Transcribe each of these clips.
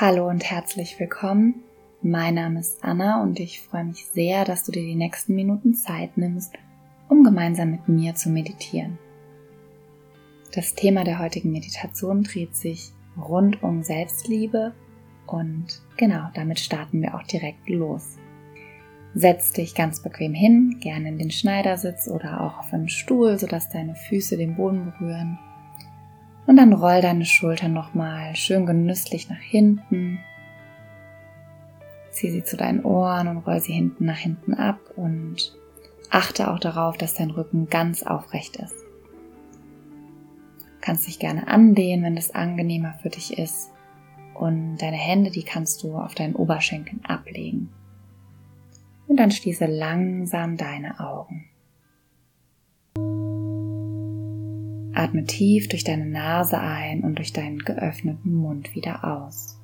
Hallo und herzlich willkommen. Mein Name ist Anna und ich freue mich sehr, dass du dir die nächsten Minuten Zeit nimmst, um gemeinsam mit mir zu meditieren. Das Thema der heutigen Meditation dreht sich rund um Selbstliebe und genau damit starten wir auch direkt los. Setz dich ganz bequem hin, gerne in den Schneidersitz oder auch auf einen Stuhl, sodass deine Füße den Boden berühren und dann roll deine Schultern nochmal schön genüsslich nach hinten. Zieh sie zu deinen Ohren und roll sie hinten nach hinten ab und achte auch darauf, dass dein Rücken ganz aufrecht ist. Du kannst dich gerne andehnen, wenn das angenehmer für dich ist. Und deine Hände, die kannst du auf deinen Oberschenkeln ablegen. Und dann schließe langsam deine Augen. Atme tief durch deine Nase ein und durch deinen geöffneten Mund wieder aus.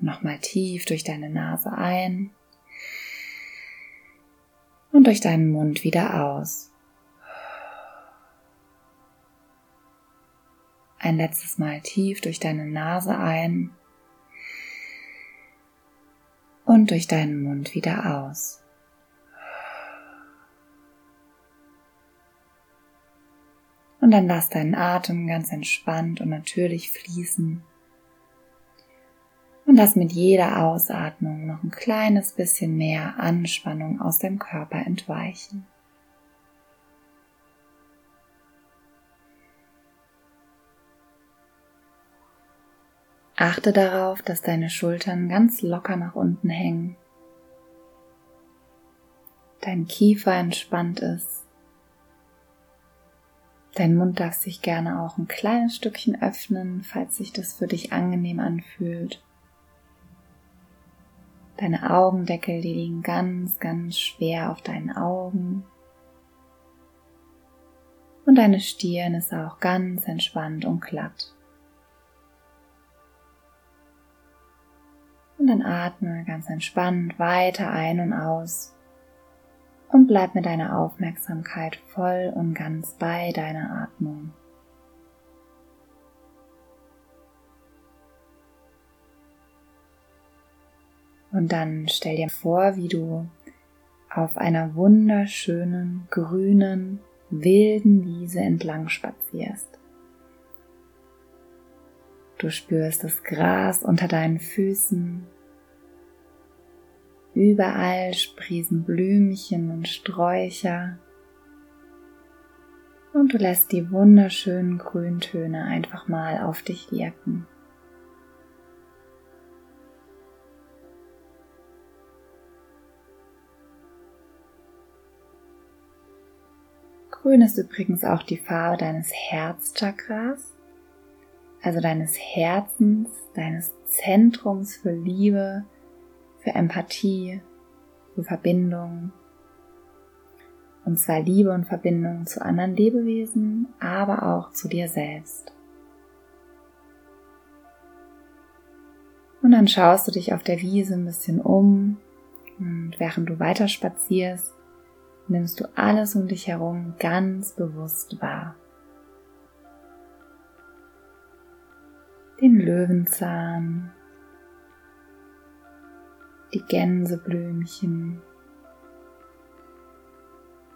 Nochmal tief durch deine Nase ein und durch deinen Mund wieder aus. Ein letztes Mal tief durch deine Nase ein und durch deinen Mund wieder aus. Und dann lass deinen Atem ganz entspannt und natürlich fließen. Und lass mit jeder Ausatmung noch ein kleines bisschen mehr Anspannung aus deinem Körper entweichen. Achte darauf, dass deine Schultern ganz locker nach unten hängen, dein Kiefer entspannt ist, dein Mund darf sich gerne auch ein kleines Stückchen öffnen, falls sich das für dich angenehm anfühlt. Deine Augendeckel, die liegen ganz, ganz schwer auf deinen Augen. Und deine Stirn ist auch ganz entspannt und glatt. Und dann atme ganz entspannt weiter ein und aus und bleib mit deiner Aufmerksamkeit voll und ganz bei deiner Atmung. Und dann stell dir vor, wie du auf einer wunderschönen, grünen, wilden Wiese entlang spazierst. Du spürst das Gras unter deinen Füßen Überall sprießen Blümchen und Sträucher. Und du lässt die wunderschönen Grüntöne einfach mal auf dich wirken. Grün ist übrigens auch die Farbe deines Herzchakras, also deines Herzens, deines Zentrums für Liebe, für Empathie, für Verbindung. Und zwar Liebe und Verbindung zu anderen Lebewesen, aber auch zu dir selbst. Und dann schaust du dich auf der Wiese ein bisschen um und während du weiter spazierst, nimmst du alles um dich herum ganz bewusst wahr. Den Löwenzahn, die Gänseblümchen,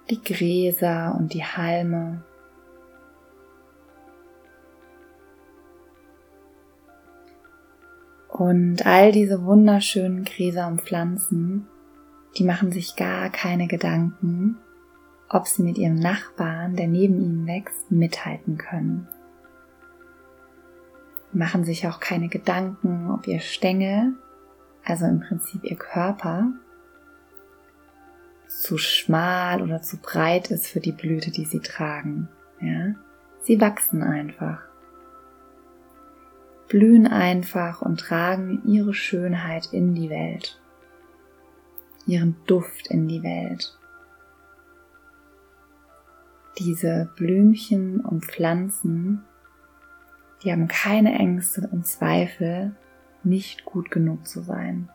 die Gräser und die Halme. Und all diese wunderschönen Gräser und Pflanzen, die machen sich gar keine Gedanken, ob sie mit ihrem Nachbarn, der neben ihnen wächst, mithalten können. Machen sich auch keine Gedanken, ob ihr Stängel also im Prinzip ihr Körper, zu schmal oder zu breit ist für die Blüte, die sie tragen. Ja? Sie wachsen einfach, blühen einfach und tragen ihre Schönheit in die Welt, ihren Duft in die Welt. Diese Blümchen und Pflanzen, die haben keine Ängste und Zweifel, nicht gut genug zu sein.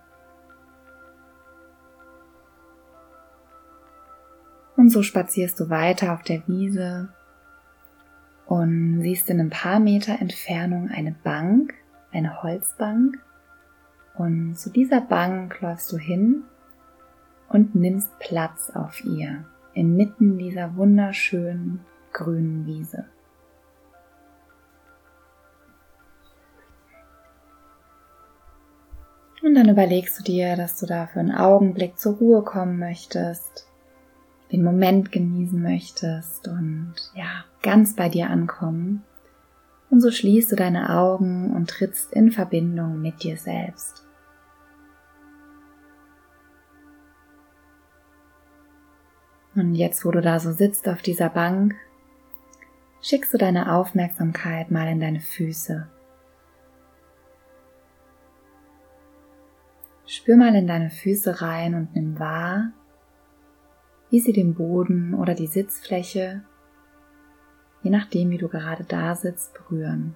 Und so spazierst du weiter auf der Wiese und siehst in ein paar Meter Entfernung eine Bank, eine Holzbank. Und zu dieser Bank läufst du hin und nimmst Platz auf ihr, inmitten dieser wunderschönen grünen Wiese. Und dann überlegst du dir, dass du da für einen Augenblick zur Ruhe kommen möchtest, den Moment genießen möchtest und ja, ganz bei dir ankommen. Und so schließt du deine Augen und trittst in Verbindung mit dir selbst. Und jetzt, wo du da so sitzt auf dieser Bank, schickst du deine Aufmerksamkeit mal in deine Füße. Spür mal in deine Füße rein und nimm wahr, wie sie den Boden oder die Sitzfläche, je nachdem wie du gerade da sitzt, berühren.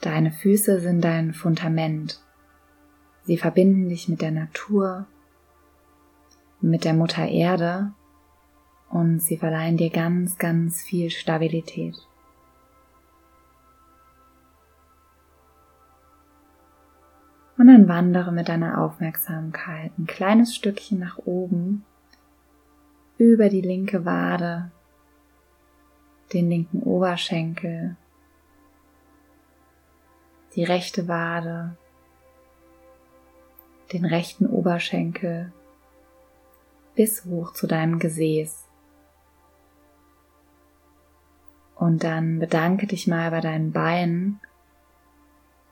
Deine Füße sind dein Fundament. Sie verbinden dich mit der Natur, mit der Mutter Erde und sie verleihen dir ganz, ganz viel Stabilität. Und dann wandere mit deiner Aufmerksamkeit ein kleines Stückchen nach oben über die linke Wade, den linken Oberschenkel, die rechte Wade, den rechten Oberschenkel bis hoch zu deinem Gesäß. Und dann bedanke dich mal bei deinen Beinen,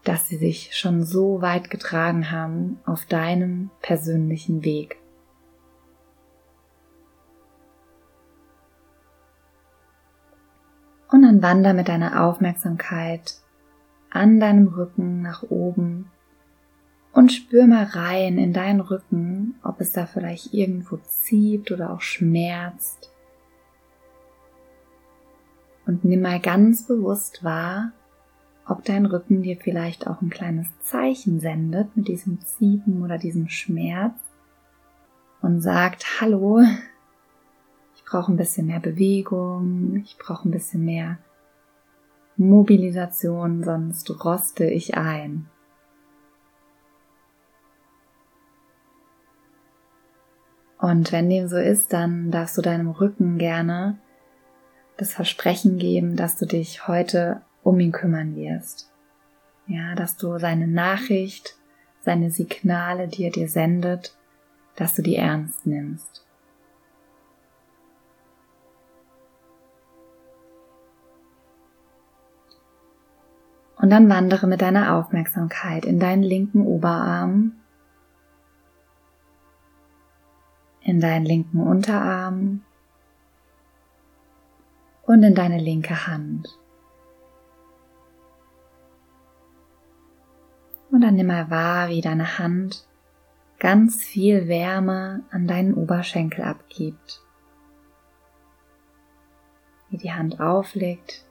dass sie sich schon so weit getragen haben auf deinem persönlichen Weg. Und dann wander mit deiner Aufmerksamkeit an deinem Rücken nach oben und spür mal rein in deinen Rücken, ob es da vielleicht irgendwo zieht oder auch schmerzt. Und nimm mal ganz bewusst wahr, ob dein Rücken dir vielleicht auch ein kleines Zeichen sendet mit diesem Ziehen oder diesem Schmerz und sagt, hallo, ich brauche ein bisschen mehr Bewegung, ich brauche ein bisschen mehr Mobilisation, sonst roste ich ein. Und wenn dem so ist, dann darfst du deinem Rücken gerne das Versprechen geben, dass du dich heute um ihn kümmern wirst. Ja, dass du seine Nachricht, seine Signale, die er dir sendet, dass du die ernst nimmst. Und dann wandere mit deiner Aufmerksamkeit in deinen linken Oberarm, in deinen linken Unterarm und in deine linke Hand. Dann nimm mal wahr, wie deine Hand ganz viel Wärme an deinen Oberschenkel abgibt. Wie die Hand auflegt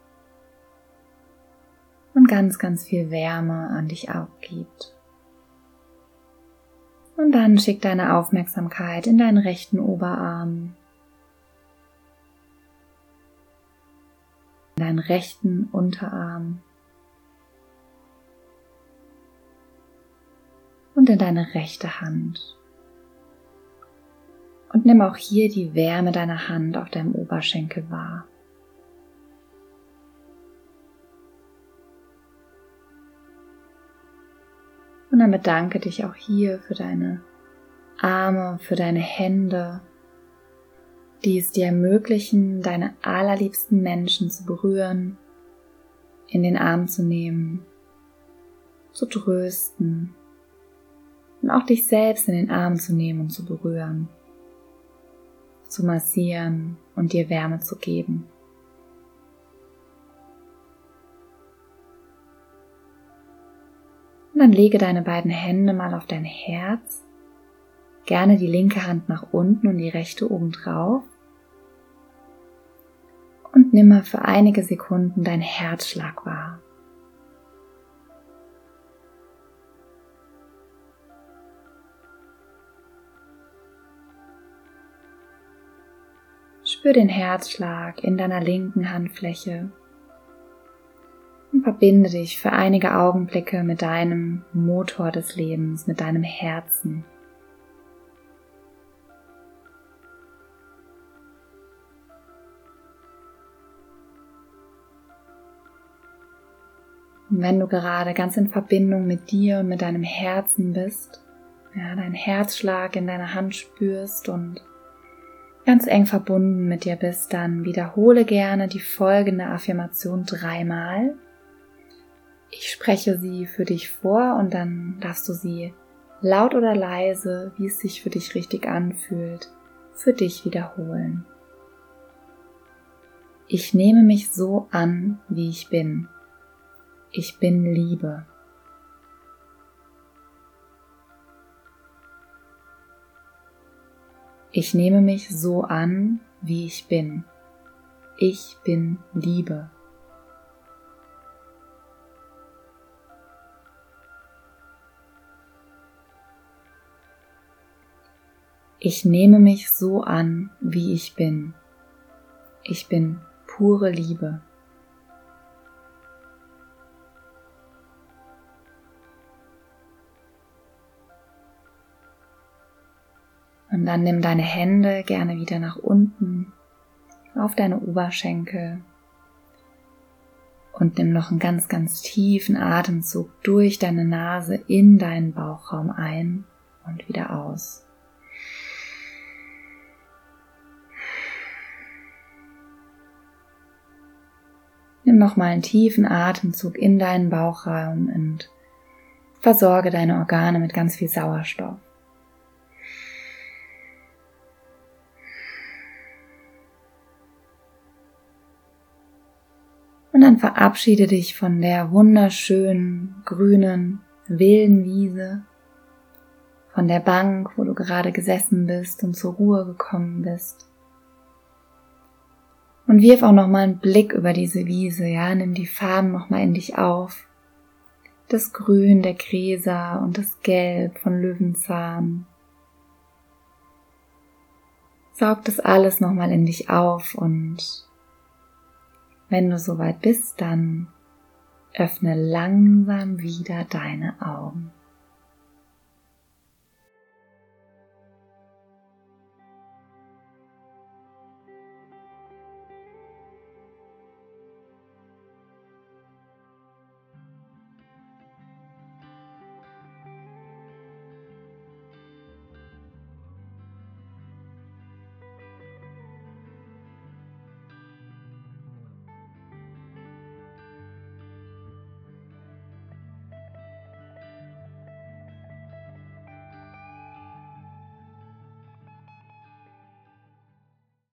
und ganz, ganz viel Wärme an dich abgibt. Und dann schick deine Aufmerksamkeit in deinen rechten Oberarm, in deinen rechten Unterarm und in deine rechte Hand. Und nimm auch hier die Wärme deiner Hand auf deinem Oberschenkel wahr. Und dann bedanke dich auch hier für deine Arme, für deine Hände, die es dir ermöglichen, deine allerliebsten Menschen zu berühren, in den Arm zu nehmen, zu trösten und auch dich selbst in den Arm zu nehmen und zu berühren, zu massieren und dir Wärme zu geben. dann lege deine beiden Hände mal auf dein Herz, gerne die linke Hand nach unten und die rechte oben drauf und nimm mal für einige Sekunden dein Herzschlag wahr. Spür den Herzschlag in deiner linken Handfläche und verbinde dich für einige Augenblicke mit deinem Motor des Lebens, mit deinem Herzen. Und wenn du gerade ganz in Verbindung mit dir und mit deinem Herzen bist, ja, deinen Herzschlag in deiner Hand spürst und ganz eng verbunden mit dir bist, dann wiederhole gerne die folgende Affirmation dreimal. Ich spreche sie für dich vor und dann darfst du sie laut oder leise, wie es sich für dich richtig anfühlt, für dich wiederholen. Ich nehme mich so an, wie ich bin. Ich bin Liebe. Ich nehme mich so an, wie ich bin. Ich bin Liebe. Ich nehme mich so an, wie ich bin. Ich bin pure Liebe. Und dann nimm deine Hände gerne wieder nach unten auf deine Oberschenkel und nimm noch einen ganz, ganz tiefen Atemzug durch deine Nase in deinen Bauchraum ein und wieder aus. Nimm nochmal einen tiefen Atemzug in deinen Bauchraum und versorge deine Organe mit ganz viel Sauerstoff. Und dann verabschiede dich von der wunderschönen, grünen, wilden Wiese, von der Bank, wo du gerade gesessen bist und zur Ruhe gekommen bist. Und wirf auch nochmal einen Blick über diese Wiese, ja, nimm die Farben nochmal in dich auf. Das Grün der Gräser und das Gelb von Löwenzahn. Saug das alles nochmal in dich auf und wenn du soweit bist, dann öffne langsam wieder deine Augen.